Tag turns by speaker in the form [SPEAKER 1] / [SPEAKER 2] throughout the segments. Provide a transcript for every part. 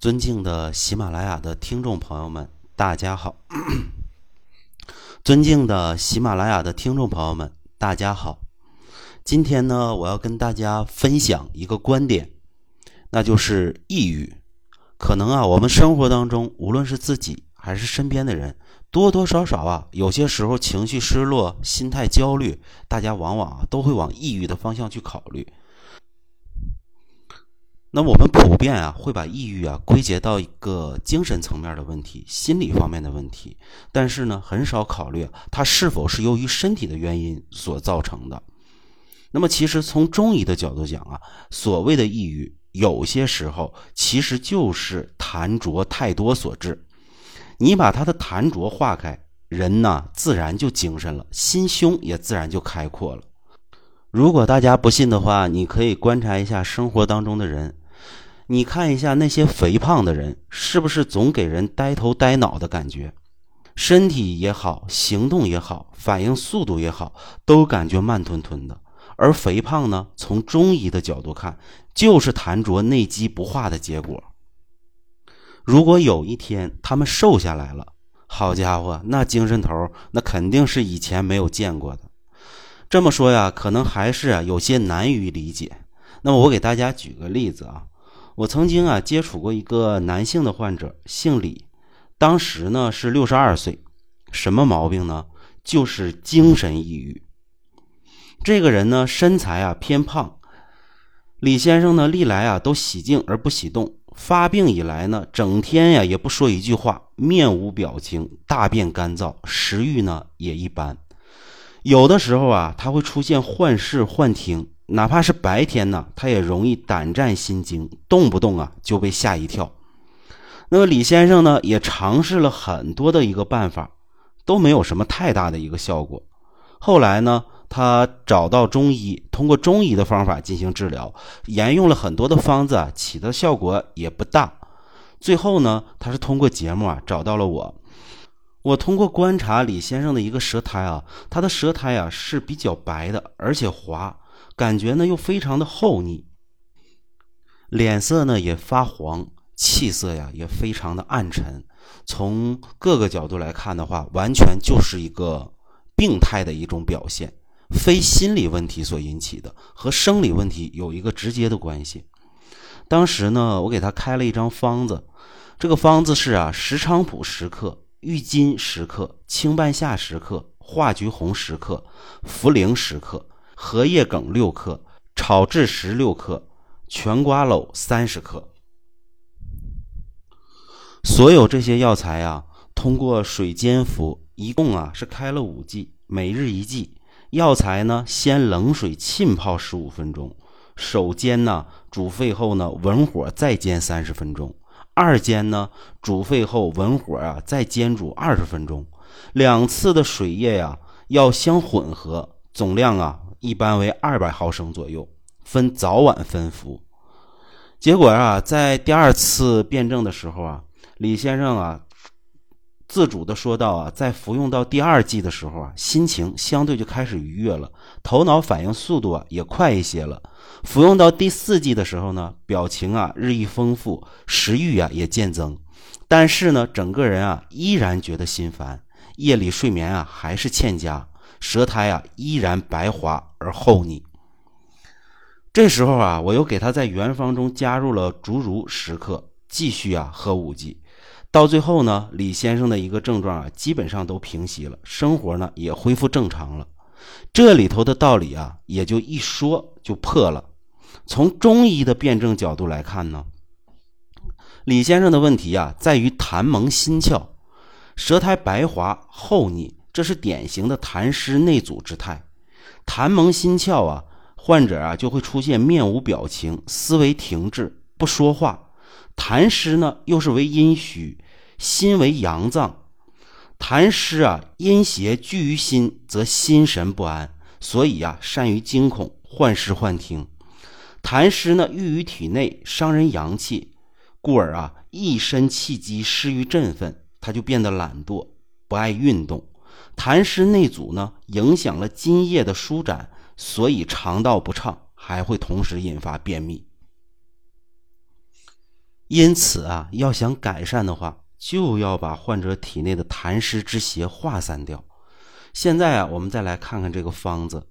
[SPEAKER 1] 尊敬的喜马拉雅的听众朋友们，大家好！尊敬的喜马拉雅的听众朋友们，大家好！今天呢，我要跟大家分享一个观点，那就是抑郁。可能啊，我们生活当中，无论是自己还是身边的人，多多少少啊，有些时候情绪失落、心态焦虑，大家往往啊都会往抑郁的方向去考虑。那我们普遍啊会把抑郁啊归结到一个精神层面的问题、心理方面的问题，但是呢很少考虑它是否是由于身体的原因所造成的。那么其实从中医的角度讲啊，所谓的抑郁，有些时候其实就是痰浊太多所致。你把他的痰浊化开，人呢自然就精神了，心胸也自然就开阔了。如果大家不信的话，你可以观察一下生活当中的人。你看一下那些肥胖的人，是不是总给人呆头呆脑的感觉？身体也好，行动也好，反应速度也好，都感觉慢吞吞的。而肥胖呢，从中医的角度看，就是痰浊内积不化的结果。如果有一天他们瘦下来了，好家伙，那精神头那肯定是以前没有见过的。这么说呀，可能还是有些难于理解。那么我给大家举个例子啊。我曾经啊接触过一个男性的患者，姓李，当时呢是六十二岁，什么毛病呢？就是精神抑郁。这个人呢身材啊偏胖，李先生呢历来啊都喜静而不喜动，发病以来呢整天呀也不说一句话，面无表情，大便干燥，食欲呢也一般，有的时候啊他会出现幻视幻听。哪怕是白天呢，他也容易胆战心惊，动不动啊就被吓一跳。那么李先生呢，也尝试了很多的一个办法，都没有什么太大的一个效果。后来呢，他找到中医，通过中医的方法进行治疗，沿用了很多的方子啊，起的效果也不大。最后呢，他是通过节目啊找到了我。我通过观察李先生的一个舌苔啊，他的舌苔啊是比较白的，而且滑。感觉呢又非常的厚腻，脸色呢也发黄，气色呀也非常的暗沉。从各个角度来看的话，完全就是一个病态的一种表现，非心理问题所引起的，和生理问题有一个直接的关系。当时呢，我给他开了一张方子，这个方子是啊，石菖蒲十克，郁金十克，青半夏十克，化橘红十克，茯苓十克。荷叶梗六克，炒制石六克，全瓜蒌三十克。所有这些药材啊，通过水煎服，一共啊是开了五剂，每日一剂。药材呢，先冷水浸泡十五分钟，手煎呢，煮沸后呢，文火再煎三十分钟。二煎呢，煮沸后文火啊再煎煮二十分钟。两次的水液呀要相混合，总量啊。一般为二百毫升左右，分早晚分服。结果啊，在第二次辩证的时候啊，李先生啊，自主的说道啊，在服用到第二剂的时候啊，心情相对就开始愉悦了，头脑反应速度啊也快一些了。服用到第四剂的时候呢，表情啊日益丰富，食欲啊也渐增，但是呢，整个人啊依然觉得心烦，夜里睡眠啊还是欠佳。舌苔啊依然白滑而厚腻。这时候啊，我又给他在原方中加入了竹茹十克，继续啊喝五剂。到最后呢，李先生的一个症状啊基本上都平息了，生活呢也恢复正常了。这里头的道理啊也就一说就破了。从中医的辩证角度来看呢，李先生的问题啊在于痰蒙心窍，舌苔白滑厚腻。这是典型的痰湿内阻之态，痰蒙心窍啊，患者啊就会出现面无表情、思维停滞、不说话。痰湿呢又是为阴虚，心为阳脏，痰湿啊阴邪聚于心，则心神不安，所以啊善于惊恐、幻视、幻听。痰湿呢郁于体内，伤人阳气，故而啊一身气机失于振奋，他就变得懒惰，不爱运动。痰湿内阻呢，影响了津液的舒展，所以肠道不畅，还会同时引发便秘。因此啊，要想改善的话，就要把患者体内的痰湿之邪化散掉。现在啊，我们再来看看这个方子。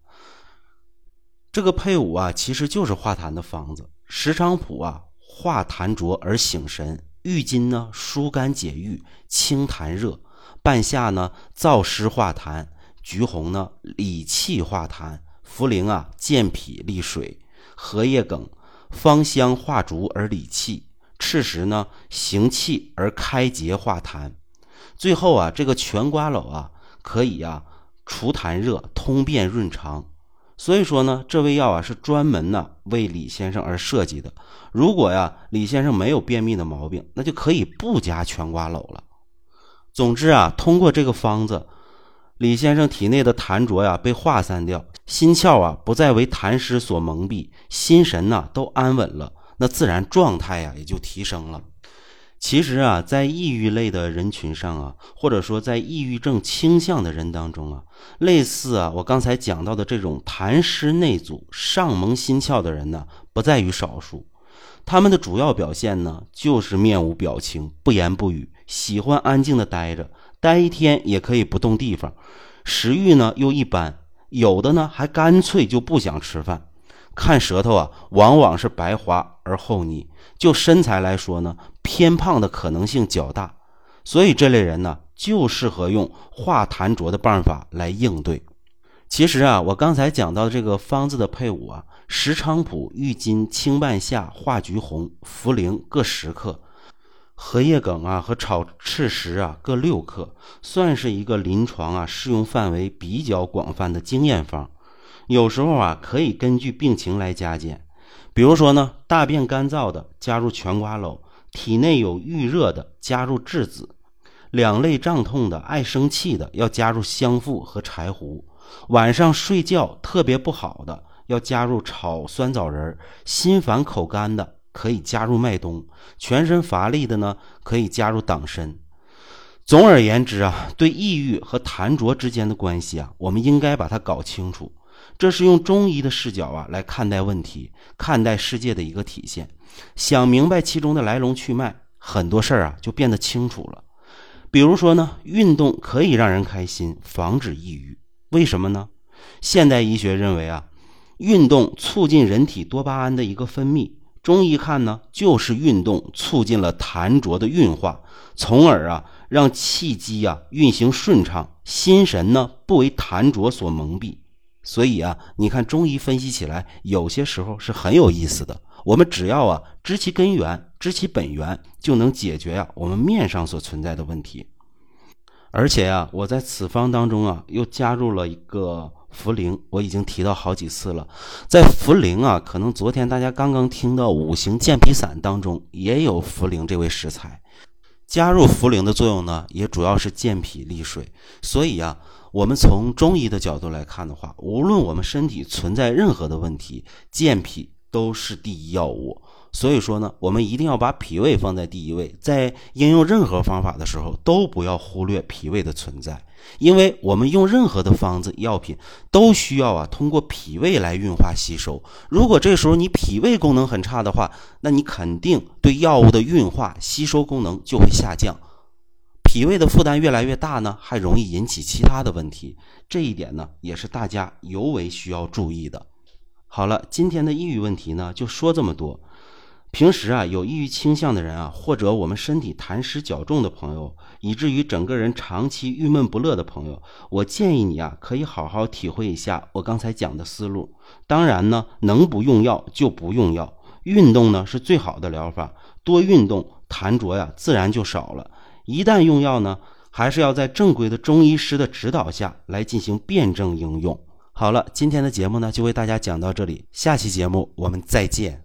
[SPEAKER 1] 这个配伍啊，其实就是化痰的方子。石菖蒲啊，化痰浊而醒神；郁金呢，疏肝解郁、清痰热；半夏呢，燥湿化痰；橘红呢，理气化痰；茯苓啊，健脾利水；荷叶梗、芳香化浊而理气；赤石呢，行气而开结化痰。最后啊，这个全瓜蒌啊，可以啊，除痰热、通便润肠。所以说呢，这味药啊是专门呢为李先生而设计的。如果呀李先生没有便秘的毛病，那就可以不加全瓜蒌了。总之啊，通过这个方子，李先生体内的痰浊呀被化散掉，心窍啊不再为痰湿所蒙蔽，心神呢都安稳了，那自然状态呀也就提升了。其实啊，在抑郁类的人群上啊，或者说在抑郁症倾向的人当中啊，类似啊我刚才讲到的这种痰湿内阻、上蒙心窍的人呢，不在于少数。他们的主要表现呢，就是面无表情、不言不语，喜欢安静的待着，待一天也可以不动地方。食欲呢又一般，有的呢还干脆就不想吃饭。看舌头啊，往往是白滑而厚腻。就身材来说呢，偏胖的可能性较大，所以这类人呢，就适合用化痰浊的办法来应对。其实啊，我刚才讲到这个方子的配伍啊，石菖蒲、郁金、青半夏、化橘红、茯苓各十克，荷叶梗啊和炒赤石啊各六克，算是一个临床啊适用范围比较广泛的经验方。有时候啊，可以根据病情来加减。比如说呢，大便干燥的加入全瓜蒌，体内有郁热的加入栀子，两肋胀痛的、爱生气的要加入香附和柴胡，晚上睡觉特别不好的要加入炒酸枣仁，心烦口干的可以加入麦冬，全身乏力的呢可以加入党参。总而言之啊，对抑郁和痰浊之间的关系啊，我们应该把它搞清楚。这是用中医的视角啊来看待问题、看待世界的一个体现。想明白其中的来龙去脉，很多事儿啊就变得清楚了。比如说呢，运动可以让人开心，防止抑郁。为什么呢？现代医学认为啊，运动促进人体多巴胺的一个分泌。中医看呢，就是运动促进了痰浊的运化，从而啊让气机啊运行顺畅，心神呢不为痰浊所蒙蔽。所以啊，你看中医分析起来，有些时候是很有意思的。我们只要啊知其根源，知其本源，就能解决呀我们面上所存在的问题。而且啊，我在此方当中啊又加入了一个茯苓，我已经提到好几次了。在茯苓啊，可能昨天大家刚刚听到五行健脾散当中也有茯苓这位食材。加入茯苓的作用呢，也主要是健脾利水。所以啊。我们从中医的角度来看的话，无论我们身体存在任何的问题，健脾都是第一要务。所以说呢，我们一定要把脾胃放在第一位，在应用任何方法的时候，都不要忽略脾胃的存在。因为我们用任何的方子药品，都需要啊通过脾胃来运化吸收。如果这时候你脾胃功能很差的话，那你肯定对药物的运化吸收功能就会下降。脾胃的负担越来越大呢，还容易引起其他的问题。这一点呢，也是大家尤为需要注意的。好了，今天的抑郁问题呢，就说这么多。平时啊，有抑郁倾向的人啊，或者我们身体痰湿较重的朋友，以至于整个人长期郁闷不乐的朋友，我建议你啊，可以好好体会一下我刚才讲的思路。当然呢，能不用药就不用药，运动呢是最好的疗法，多运动，痰浊呀自然就少了。一旦用药呢，还是要在正规的中医师的指导下来进行辩证应用。好了，今天的节目呢就为大家讲到这里，下期节目我们再见。